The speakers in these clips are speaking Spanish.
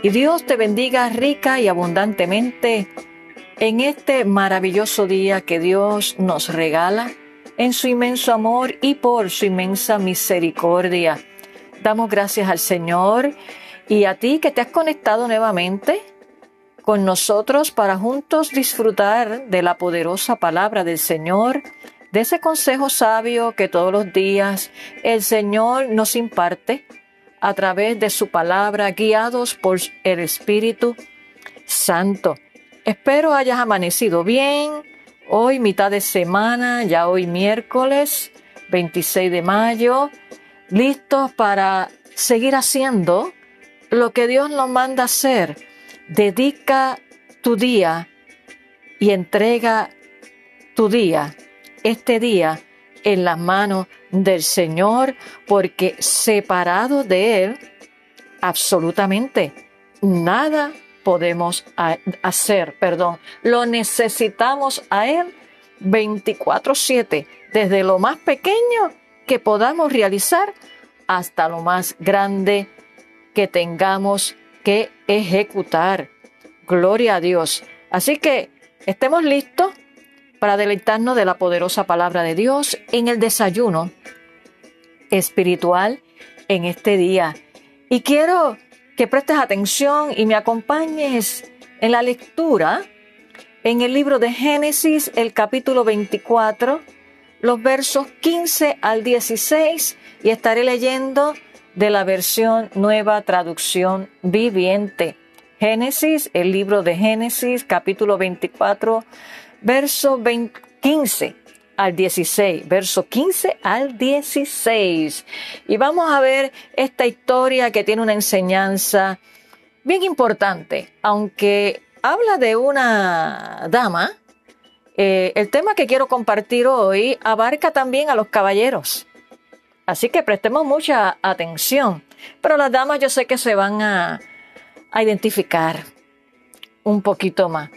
Y Dios te bendiga rica y abundantemente en este maravilloso día que Dios nos regala en su inmenso amor y por su inmensa misericordia. Damos gracias al Señor y a ti que te has conectado nuevamente con nosotros para juntos disfrutar de la poderosa palabra del Señor, de ese consejo sabio que todos los días el Señor nos imparte a través de su palabra, guiados por el Espíritu Santo. Espero hayas amanecido bien. Hoy mitad de semana, ya hoy miércoles 26 de mayo, listos para seguir haciendo lo que Dios nos manda hacer. Dedica tu día y entrega tu día, este día, en las manos del Señor, porque separado de Él, absolutamente nada podemos hacer, perdón, lo necesitamos a Él 24/7, desde lo más pequeño que podamos realizar hasta lo más grande que tengamos que ejecutar. Gloria a Dios. Así que estemos listos para deleitarnos de la poderosa palabra de Dios en el desayuno espiritual en este día. Y quiero que prestes atención y me acompañes en la lectura en el libro de Génesis, el capítulo 24, los versos 15 al 16, y estaré leyendo de la versión nueva traducción viviente. Génesis, el libro de Génesis, capítulo 24, verso 15 al 16, verso 15 al 16. Y vamos a ver esta historia que tiene una enseñanza bien importante, aunque habla de una dama. Eh, el tema que quiero compartir hoy abarca también a los caballeros. Así que prestemos mucha atención. Pero las damas yo sé que se van a, a identificar un poquito más.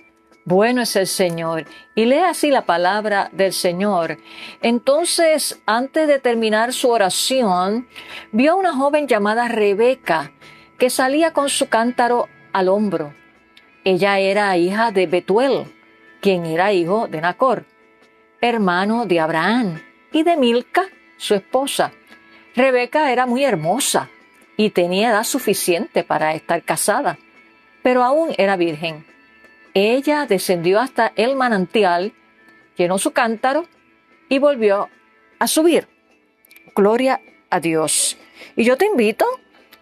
Bueno es el Señor. Y lee así la palabra del Señor. Entonces, antes de terminar su oración, vio a una joven llamada Rebeca, que salía con su cántaro al hombro. Ella era hija de Betuel, quien era hijo de Nacor, hermano de Abraham, y de Milca, su esposa. Rebeca era muy hermosa y tenía edad suficiente para estar casada, pero aún era virgen. Ella descendió hasta el manantial, llenó su cántaro y volvió a subir. Gloria a Dios. Y yo te invito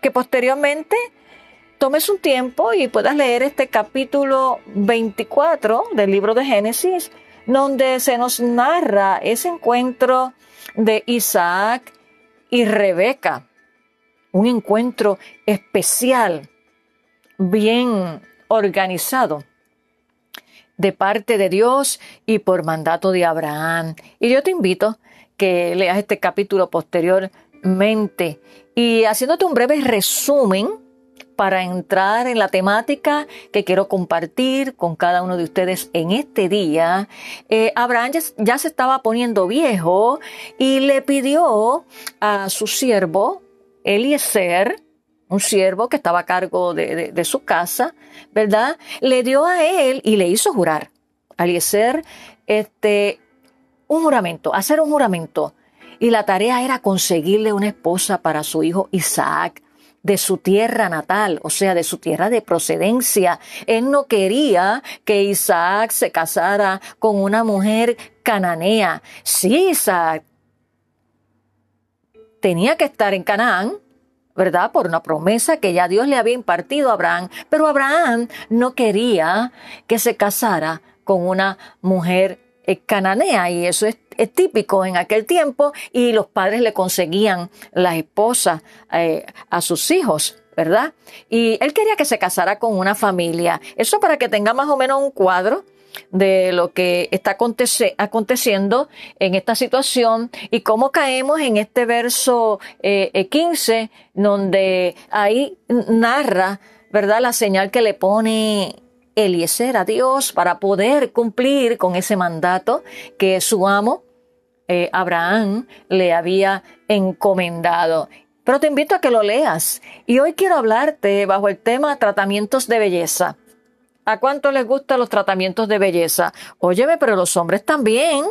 que posteriormente tomes un tiempo y puedas leer este capítulo 24 del libro de Génesis, donde se nos narra ese encuentro de Isaac y Rebeca. Un encuentro especial, bien organizado de parte de Dios y por mandato de Abraham. Y yo te invito que leas este capítulo posteriormente y haciéndote un breve resumen para entrar en la temática que quiero compartir con cada uno de ustedes en este día. Eh, Abraham ya, ya se estaba poniendo viejo y le pidió a su siervo Eliezer, un siervo que estaba a cargo de, su casa, ¿verdad? Le dio a él y le hizo jurar, a Eliezer, este, un juramento, hacer un juramento. Y la tarea era conseguirle una esposa para su hijo Isaac, de su tierra natal, o sea, de su tierra de procedencia. Él no quería que Isaac se casara con una mujer cananea. Sí, Isaac tenía que estar en Canaán, ¿verdad? Por una promesa que ya Dios le había impartido a Abraham, pero Abraham no quería que se casara con una mujer eh, cananea y eso es, típico en aquel tiempo y los padres le conseguían las esposas eh, a sus hijos, ¿verdad? Y él quería que se casara con una familia. Eso para que tenga más o menos un cuadro de lo que está aconteciendo en esta situación y cómo caemos en este verso 15, eh, donde ahí narra, ¿verdad?, la señal que le pone Eliezer a Dios para poder cumplir con ese mandato que su amo, eh, Abraham, le había encomendado. Pero te invito a que lo leas. Y hoy quiero hablarte bajo el tema tratamientos de belleza. ¿A cuánto les gustan los tratamientos de belleza? Óyeme, pero los hombres también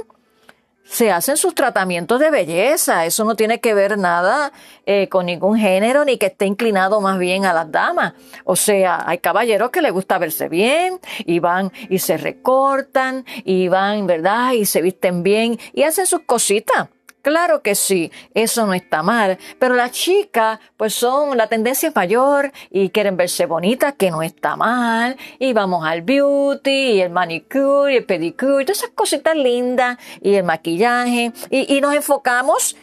se hacen sus tratamientos de belleza. Eso no tiene que ver nada eh, con ningún género ni que esté inclinado más bien a las damas. O sea, hay caballeros que les gusta verse bien y van y se recortan y van, ¿verdad? Y se visten bien y hacen sus cositas. Claro que sí, eso no está mal, pero las chicas pues son, la tendencia mayor y quieren verse bonitas, que no está mal, y vamos al beauty, y el manicure, y el pedicure, y todas esas cositas lindas, y el maquillaje, y, y nos enfocamos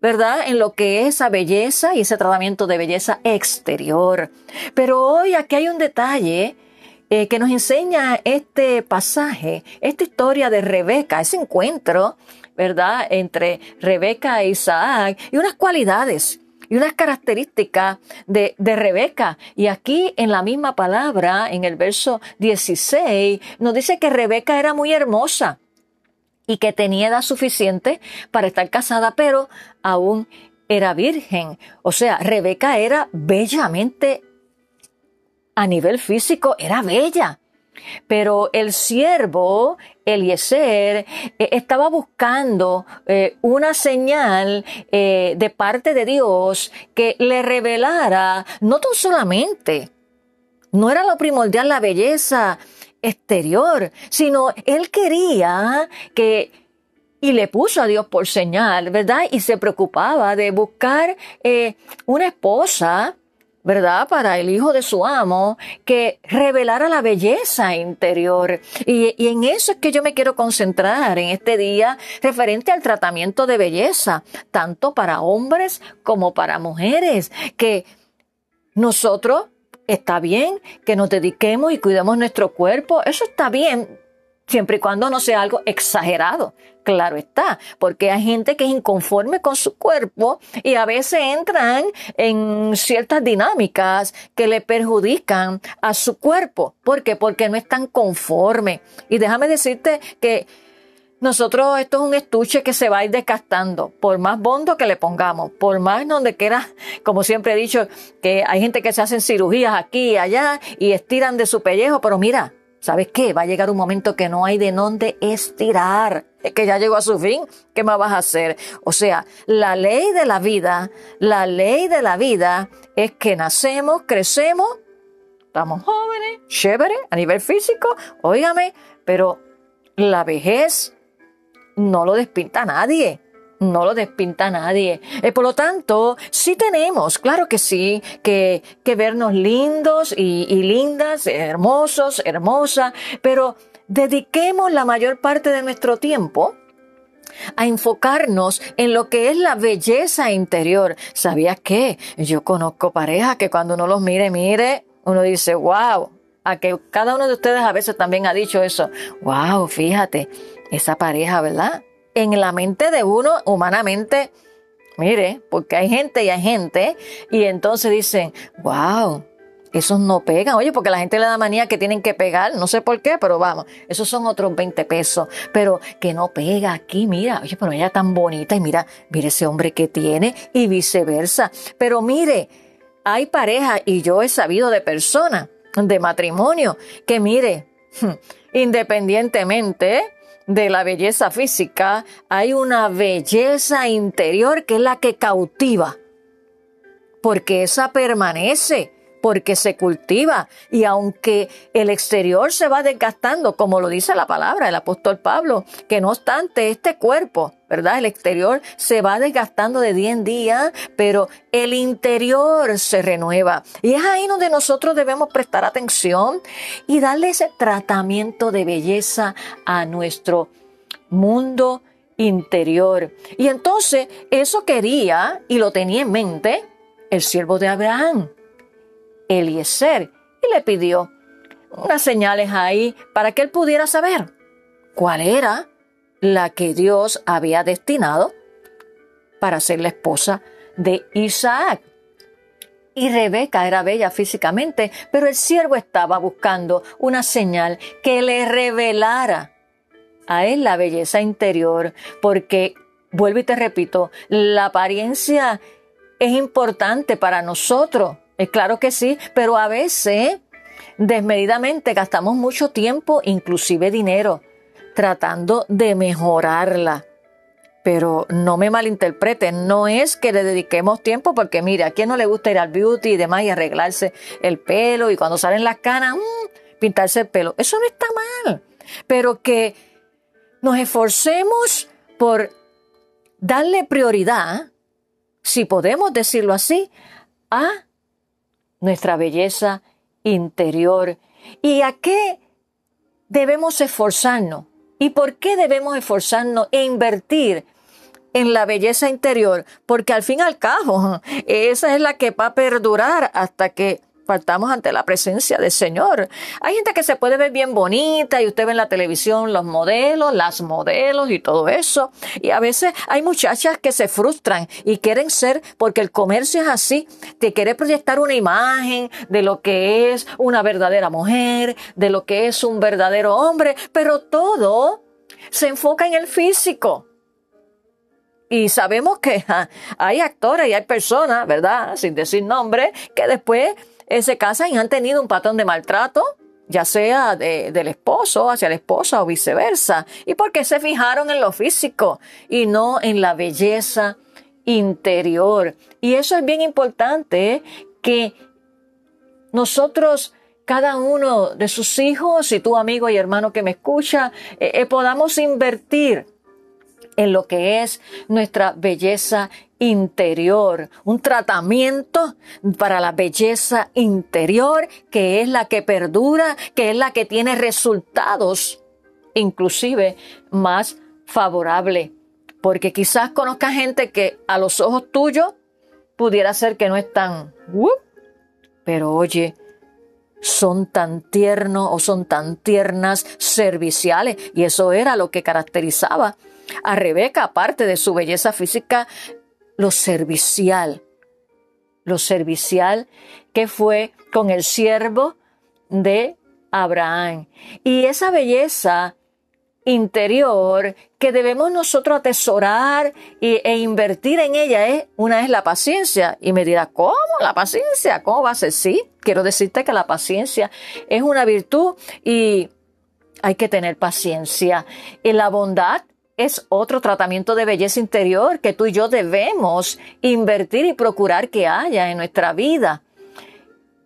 ¿verdad? En lo que es esa belleza y ese tratamiento de belleza exterior. Pero hoy aquí hay un detalle eh, que nos enseña este pasaje, esta historia de Rebeca, ese encuentro ¿verdad?, entre Rebeca e Isaac y unas cualidades y unas características de, de, Rebeca. Y aquí en la misma palabra, en el verso 16, nos dice que Rebeca era muy hermosa y que tenía edad suficiente para estar casada, pero aún era virgen. O sea, Rebeca era bellamente, a nivel físico, era bella. Pero el siervo, Eliezer, eh, estaba buscando eh, una señal eh, de parte de Dios que le revelara no tan solamente, no era lo primordial la belleza exterior, sino él quería que y le puso a Dios por señal, ¿verdad? Y se preocupaba de buscar una esposa ¿verdad? Para el hijo de su amo, que revelara la belleza interior. Y, en eso es que yo me quiero concentrar en este día referente al tratamiento de belleza, tanto para hombres como para mujeres, que nosotros está bien que nos dediquemos y cuidemos nuestro cuerpo, eso está bien, siempre y cuando no sea algo exagerado. Claro está, porque hay gente que es inconforme con su cuerpo y a veces entran en ciertas dinámicas que le perjudican a su cuerpo. ¿Por qué? Porque no están conformes. Y déjame decirte que nosotros, esto es un estuche que se va a ir desgastando, por más bondo que le pongamos, por más donde quiera, como siempre he dicho, que hay gente que se hacen cirugías aquí y allá y estiran de su pellejo, pero mira, ¿Sabes qué? Va a llegar un momento que no hay de dónde estirar. Es que ya llegó a su fin. ¿Qué más vas a hacer? O sea, la ley de la vida, la ley de la vida es que nacemos, crecemos, estamos jóvenes, chévere, a nivel físico, óigame, pero la vejez no lo despinta nadie no lo despinta nadie. Eh, por lo tanto, sí tenemos, claro que sí, que, vernos lindos y, y lindas, hermosos, hermosa, pero dediquemos la mayor parte de nuestro tiempo a enfocarnos en lo que es la belleza interior. ¿Sabías qué? Yo conozco parejas que cuando uno los mire, mire, uno dice, wow, a que cada uno de ustedes a veces también ha dicho eso, wow, fíjate, esa pareja, ¿verdad? En la mente de uno, humanamente, mire, porque hay gente y hay gente, y entonces dicen, wow, esos no pegan. Oye, porque la gente le da manía que tienen que pegar, no sé por qué, pero vamos, esos son otros 20 pesos. Pero que no pega aquí, mira, oye, pero ella tan bonita y mira, mire ese hombre que tiene y viceversa. Pero mire, hay pareja y yo he sabido de personas, de matrimonio, que mire, independientemente, de la belleza física, hay una belleza interior que es la que cautiva, porque esa permanece porque se cultiva y aunque el exterior se va desgastando, como lo dice la palabra el apóstol Pablo, que no obstante este cuerpo, ¿verdad? El exterior se va desgastando de día en día, pero el interior se renueva. Y es ahí donde nosotros debemos prestar atención y darle ese tratamiento de belleza a nuestro mundo interior. Y entonces eso quería y lo tenía en mente el siervo de Abraham. Eliezer y le pidió unas señales ahí para que él pudiera saber cuál era la que Dios había destinado para ser la esposa de Isaac. Y Rebeca era bella físicamente, pero el siervo estaba buscando una señal que le revelara a él la belleza interior, porque, vuelvo y te repito, la apariencia es importante para nosotros, es claro que sí, pero a veces desmedidamente gastamos mucho tiempo, inclusive dinero, tratando de mejorarla. Pero no me malinterpreten, no es que le dediquemos tiempo porque mire, a quién no le gusta ir al beauty y demás y arreglarse el pelo y cuando salen las canas, mm, pintarse el pelo. Eso no está mal, pero que nos esforcemos por darle prioridad, si podemos decirlo así, a nuestra belleza interior. ¿Y a qué debemos esforzarnos? ¿Y por qué debemos esforzarnos e invertir en la belleza interior? Porque al fin y al cabo, esa es la que va a perdurar hasta que partamos ante la presencia del Señor. Hay gente que se puede ver bien bonita y usted ve en la televisión los modelos, las modelos y todo eso. Y a veces hay muchachas que se frustran y quieren ser, porque el comercio es así, te quiere proyectar una imagen de lo que es una verdadera mujer, de lo que es un verdadero hombre, pero todo se enfoca en el físico. Y sabemos que hay actores y hay personas, ¿verdad? Sin decir nombre, que después se casan y han tenido un patrón de maltrato, ya sea del esposo hacia la esposa o viceversa. ¿Y por qué se fijaron en lo físico y no en la belleza interior? Y eso es bien importante, ¿eh? que nosotros cada uno de sus hijos y tu amigo y hermano que me escucha, eh, eh, podamos invertir en lo que es nuestra belleza interior, un tratamiento para la belleza interior que es la que perdura, que es la que tiene resultados inclusive más favorables. Porque quizás conozca gente que a los ojos tuyos pudiera ser que no es tan, pero oye, son tan tiernos o son tan tiernas serviciales. Y eso era lo que caracterizaba a Rebeca, aparte de su belleza física, lo servicial, lo servicial que fue con el siervo de Abraham. Y esa belleza interior que debemos nosotros atesorar e invertir en ella es, una es la paciencia. Y me dirá, ¿cómo la paciencia? ¿Cómo va a ser? Sí, quiero decirte que la paciencia es una virtud y hay que tener paciencia. Y la bondad es otro tratamiento de belleza interior que tú y yo debemos invertir y procurar que haya en nuestra vida.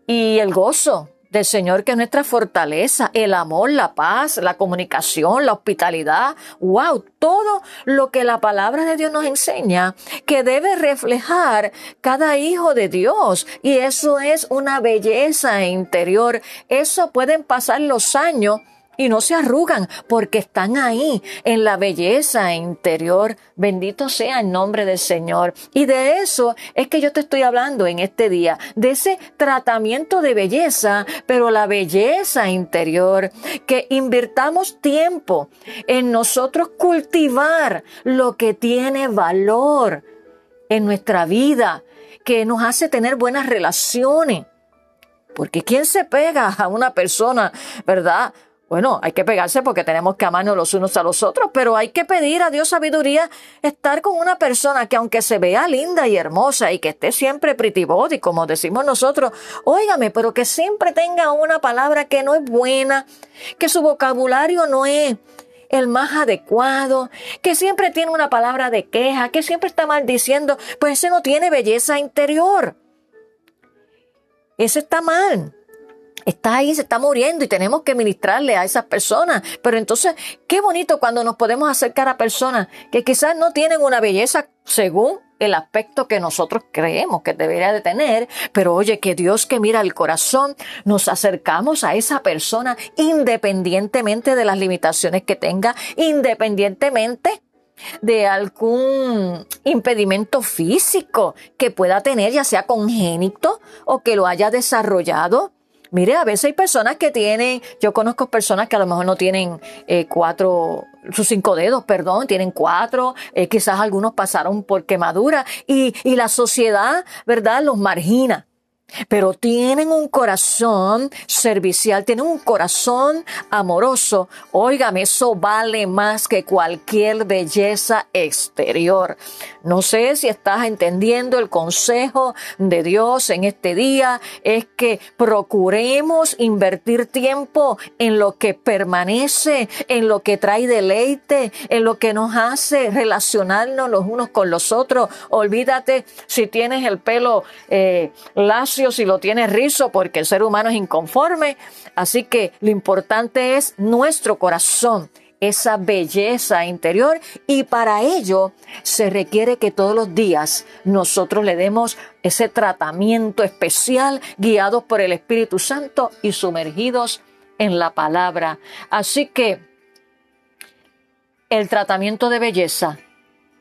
Y el gozo del Señor que es nuestra fortaleza, el amor, la paz, la comunicación, la hospitalidad, wow, todo lo que la palabra de Dios nos enseña que debe reflejar cada hijo de Dios. Y eso es una belleza interior. Eso pueden pasar los años y no se arrugan porque están ahí en la belleza interior. Bendito sea el nombre del Señor. Y de eso es que yo te estoy hablando en este día, de ese tratamiento de belleza, pero la belleza interior, que invirtamos tiempo en nosotros cultivar lo que tiene valor en nuestra vida, que nos hace tener buenas relaciones. Porque ¿quién se pega a una persona, verdad? Bueno, hay que pegarse porque tenemos que amarnos los unos a los otros, pero hay que pedir a Dios sabiduría, estar con una persona que aunque se vea linda y hermosa y que esté siempre pretty body, como decimos nosotros, óigame, pero que siempre tenga una palabra que no es buena, que su vocabulario no es el más adecuado, que siempre tiene una palabra de queja, que siempre está maldiciendo, pues ese no tiene belleza interior. Ese está mal está ahí, se está muriendo y tenemos que ministrarle a esas personas. Pero entonces, qué bonito cuando nos podemos acercar a personas que quizás no tienen una belleza según el aspecto que nosotros creemos que debería de tener, pero oye, que Dios que mira el corazón, nos acercamos a esa persona independientemente de las limitaciones que tenga, independientemente de algún impedimento físico que pueda tener, ya sea congénito o que lo haya desarrollado. Mire, a veces hay personas que tienen, yo conozco personas que a lo mejor no tienen eh, cuatro, sus cinco dedos, perdón, tienen cuatro, eh, quizás algunos pasaron por quemadura y, y la sociedad, ¿verdad?, los margina pero tienen un corazón servicial, tienen un corazón amoroso. Óigame, eso vale más que cualquier belleza exterior. No sé si estás entendiendo el consejo de Dios en este día, es que procuremos invertir tiempo en lo que permanece, en lo que trae deleite, en lo que nos hace relacionarnos los unos con los otros. Olvídate si tienes el pelo eh, si lo tiene rizo, porque el ser humano es inconforme. Así que lo importante es nuestro corazón, esa belleza interior y para ello se requiere que todos los días nosotros le demos ese tratamiento especial guiados por el Espíritu Santo y sumergidos en la palabra. Así que el tratamiento de belleza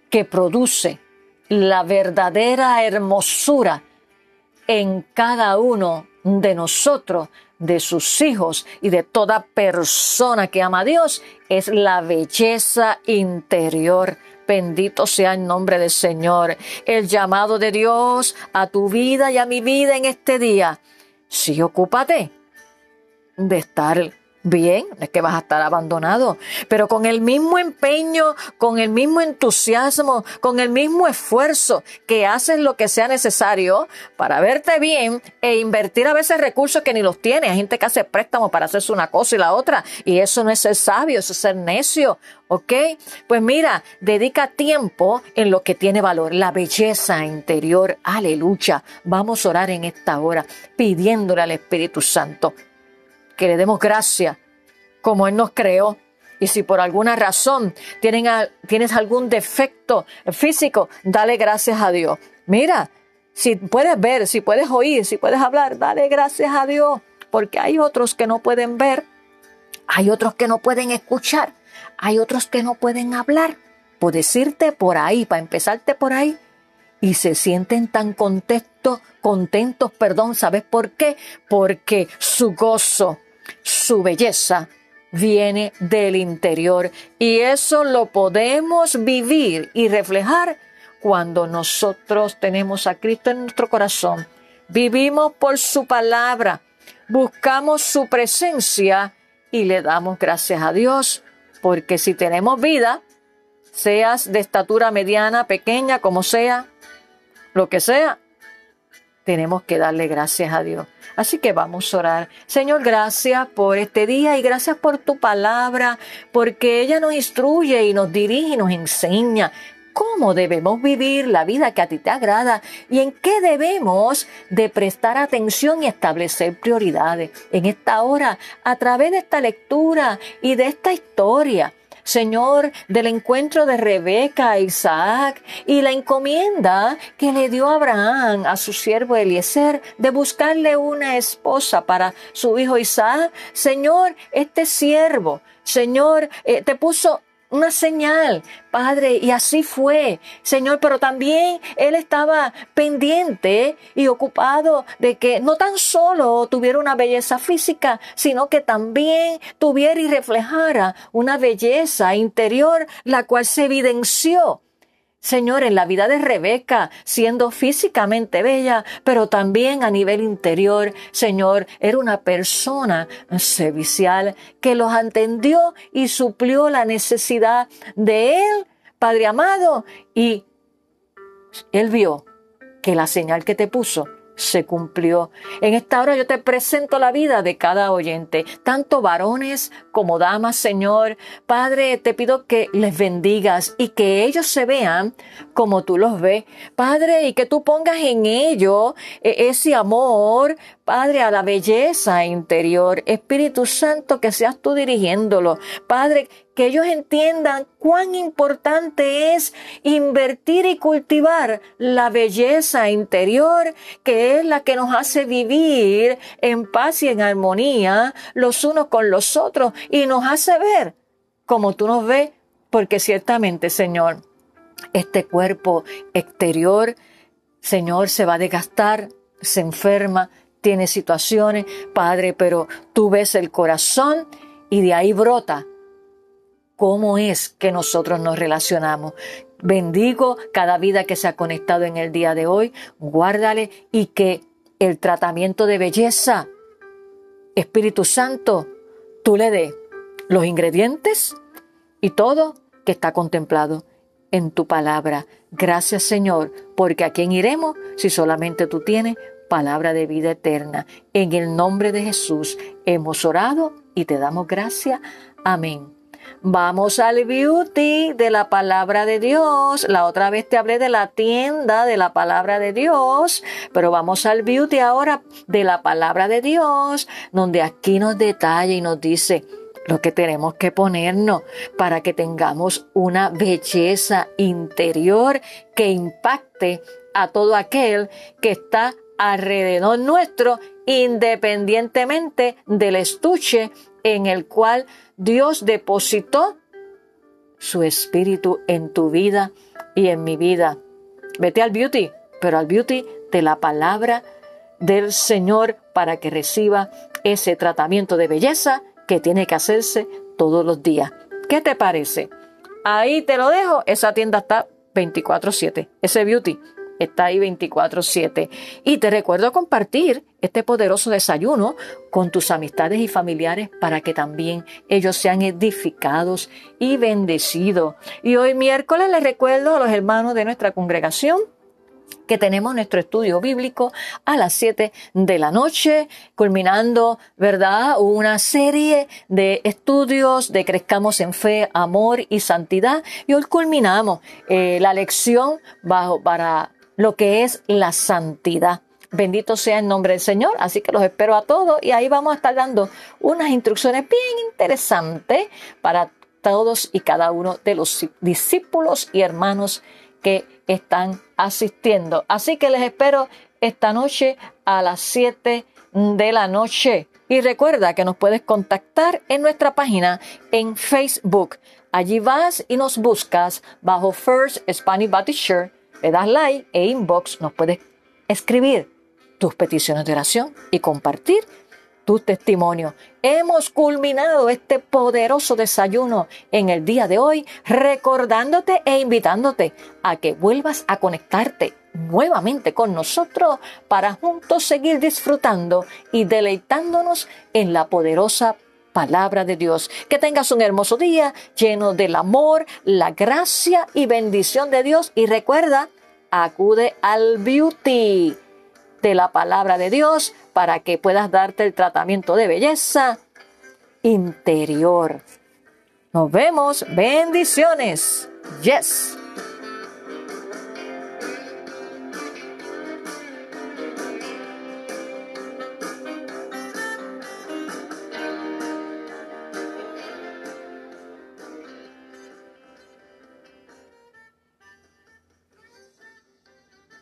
que produce la verdadera hermosura en cada uno de nosotros, de sus hijos y de toda persona que ama a Dios es la belleza interior. Bendito sea el nombre del Señor. El llamado de Dios a tu vida y a mi vida en este día. Sí, ocúpate de estar Bien, es que vas a estar abandonado, pero con el mismo empeño, con el mismo entusiasmo, con el mismo esfuerzo que haces lo que sea necesario para verte bien e invertir a veces recursos que ni los tiene. Hay gente que hace préstamos para hacerse una cosa y la otra, y eso no es ser sabio, eso es ser necio. ¿Ok? Pues mira, dedica tiempo en lo que tiene valor, la belleza interior. Aleluya. Vamos a orar en esta hora pidiéndole al Espíritu Santo que le demos gracia como Él nos creó. Y si por alguna razón tienes algún defecto físico, dale gracias a Dios. Mira, si puedes ver, si puedes oír, si puedes hablar, dale gracias a Dios. Porque hay otros que no pueden ver, hay otros que no pueden escuchar, hay otros que no pueden hablar. Puedes irte por ahí, para empezarte por ahí, y se sienten tan contentos, contentos, perdón, ¿sabes por qué? Porque su gozo, su belleza viene del interior y eso lo podemos vivir y reflejar cuando nosotros tenemos a Cristo en nuestro corazón. Vivimos por su palabra, buscamos su presencia y le damos gracias a Dios porque si tenemos vida, seas de estatura mediana, pequeña, como sea, lo que sea, tenemos que darle gracias a Dios. Así que vamos a orar. Señor, gracias por este día y gracias por tu palabra, porque ella nos instruye y nos dirige y nos enseña cómo debemos vivir la vida que a ti te agrada y en qué debemos de prestar atención y establecer prioridades. En esta hora, a través de esta lectura y de esta historia, Señor, del encuentro de Rebeca a Isaac y la encomienda que le dio Abraham a su siervo Eliezer de buscarle una esposa para su hijo Isaac. Señor, este siervo, Señor, eh, te puso una señal, Padre, y así fue, Señor, pero también Él estaba pendiente y ocupado de que no tan solo tuviera una belleza física, sino que también tuviera y reflejara una belleza interior, la cual se evidenció Señor, en la vida de Rebeca, siendo físicamente bella, pero también a nivel interior, Señor, era una persona servicial que los entendió y suplió la necesidad de él, Padre amado, y él vio que la señal que te puso se cumplió. En esta hora yo te presento la vida de cada oyente, tanto varones como damas, Señor. Padre, te pido que les bendigas y que ellos se vean como tú los ves. Padre, y que tú pongas en ellos e, ese amor, Padre, a la belleza interior. Espíritu Santo, que seas tú dirigiéndolo. Padre, que ellos entiendan cuán importante es invertir y cultivar la belleza interior, que es la que nos hace vivir en paz y en armonía los unos con los otros y nos hace ver como tú nos ves porque ciertamente, Señor, este cuerpo exterior, Señor, se va a desgastar, se enferma, tiene situaciones, Padre, pero tú ves el corazón y de ahí brota cómo es que nosotros nos relacionamos. Bendigo cada vida que se ha conectado en el día de hoy, guárdale y que el tratamiento de belleza, Espíritu Santo, tú le des los ingredientes y todo que está contemplado en tu palabra. Gracias Señor, porque a quién iremos si solamente tú tienes palabra de vida eterna. En el nombre de Jesús hemos orado y te damos gracias. Amén. Vamos al beauty de la palabra de Dios. La otra vez te hablé de la tienda de la palabra de Dios, pero vamos al beauty ahora de la palabra de Dios, donde aquí nos detalla y nos dice, lo que tenemos que ponernos para que tengamos una belleza interior que impacte a todo aquel que está alrededor nuestro, independientemente del estuche en el cual Dios depositó su espíritu en tu vida y en mi vida. Vete al beauty, pero al beauty de la palabra del Señor para que reciba ese tratamiento de belleza que tiene que hacerse todos los días. ¿Qué te parece? Ahí te lo dejo. Esa tienda está 24/7. Ese beauty está ahí 24/7. Y te recuerdo compartir este poderoso desayuno con tus amistades y familiares para que también ellos sean edificados y bendecidos. Y hoy miércoles les recuerdo a los hermanos de nuestra congregación que tenemos nuestro estudio bíblico a las 7 de la noche, culminando, ¿verdad?, una serie de estudios de Crezcamos en Fe, Amor y Santidad. Y hoy culminamos eh, la lección bajo, para lo que es la santidad. Bendito sea el nombre del Señor, así que los espero a todos y ahí vamos a estar dando unas instrucciones bien interesantes para todos y cada uno de los discípulos y hermanos que están asistiendo. Así que les espero esta noche a las 7 de la noche. Y recuerda que nos puedes contactar en nuestra página en Facebook. Allí vas y nos buscas bajo First Spanish Baptist Church, le das like e inbox, nos puedes escribir tus peticiones de oración y compartir tu testimonio. Hemos culminado este poderoso desayuno en el día de hoy, recordándote e invitándote a que vuelvas a conectarte nuevamente con nosotros para juntos seguir disfrutando y deleitándonos en la poderosa palabra de Dios. Que tengas un hermoso día lleno del amor, la gracia y bendición de Dios y recuerda, acude al beauty de la palabra de Dios para que puedas darte el tratamiento de belleza interior. Nos vemos. Bendiciones. Yes.